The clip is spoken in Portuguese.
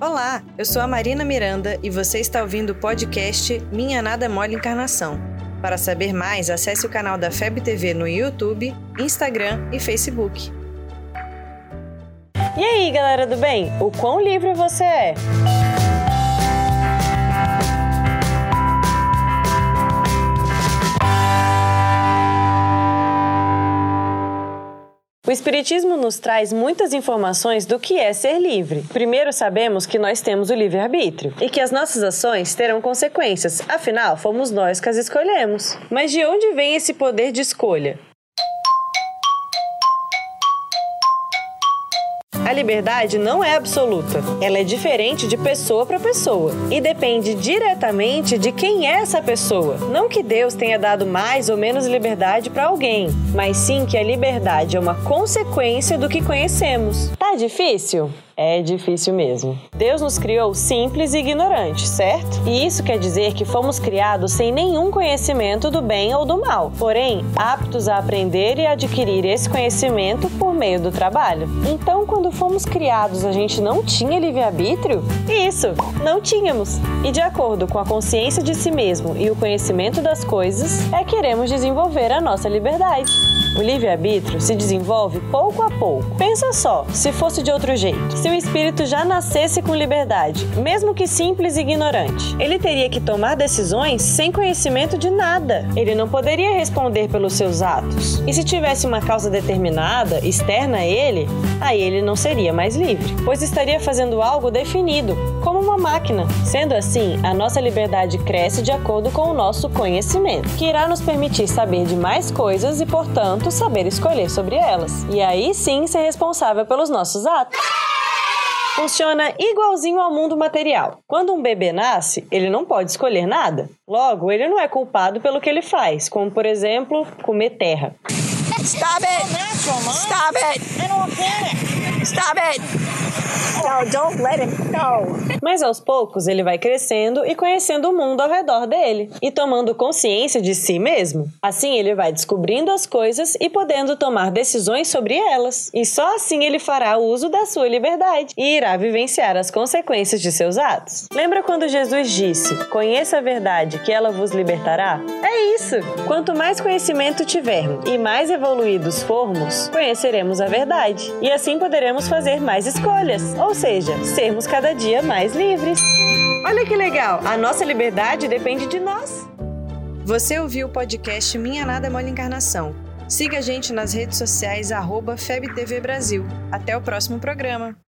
Olá, eu sou a Marina Miranda e você está ouvindo o podcast Minha Nada Mole Encarnação. Para saber mais, acesse o canal da FEB TV no YouTube, Instagram e Facebook. E aí, galera do bem? O quão livre você é? O Espiritismo nos traz muitas informações do que é ser livre. Primeiro, sabemos que nós temos o livre-arbítrio e que as nossas ações terão consequências, afinal, fomos nós que as escolhemos. Mas de onde vem esse poder de escolha? A liberdade não é absoluta. Ela é diferente de pessoa para pessoa e depende diretamente de quem é essa pessoa. Não que Deus tenha dado mais ou menos liberdade para alguém, mas sim que a liberdade é uma consequência do que conhecemos. Tá difícil? É difícil mesmo. Deus nos criou simples e ignorantes, certo? E isso quer dizer que fomos criados sem nenhum conhecimento do bem ou do mal, porém aptos a aprender e adquirir esse conhecimento por meio do trabalho. Então, quando fomos criados, a gente não tinha livre-arbítrio? Isso, não tínhamos. E de acordo com a consciência de si mesmo e o conhecimento das coisas, é que queremos desenvolver a nossa liberdade. O livre-arbítrio se desenvolve pouco a pouco. Pensa só, se fosse de outro jeito. Se o espírito já nascesse com liberdade, mesmo que simples e ignorante, ele teria que tomar decisões sem conhecimento de nada. Ele não poderia responder pelos seus atos. E se tivesse uma causa determinada, externa a ele, aí ele não seria mais livre, pois estaria fazendo algo definido, como uma máquina. Sendo assim, a nossa liberdade cresce de acordo com o nosso conhecimento, que irá nos permitir saber de mais coisas e, portanto, saber escolher sobre elas. E aí sim ser responsável pelos nossos atos. Funciona igualzinho ao mundo material. Quando um bebê nasce, ele não pode escolher nada. Logo, ele não é culpado pelo que ele faz, como por exemplo, comer terra. Stop it! Stop it! Stop it! Don't let him go. Mas aos poucos ele vai crescendo e conhecendo o mundo ao redor dele e tomando consciência de si mesmo. Assim ele vai descobrindo as coisas e podendo tomar decisões sobre elas. E só assim ele fará uso da sua liberdade e irá vivenciar as consequências de seus atos. Lembra quando Jesus disse: Conheça a verdade, que ela vos libertará? É isso! Quanto mais conhecimento tivermos e mais evoluídos formos, conheceremos a verdade. E assim poderemos fazer mais escolhas, ou seja, sermos cada dia mais livres. Olha que legal! A nossa liberdade depende de nós. Você ouviu o podcast Minha Nada Mole Encarnação. Siga a gente nas redes sociais, arroba FebTV Brasil. Até o próximo programa.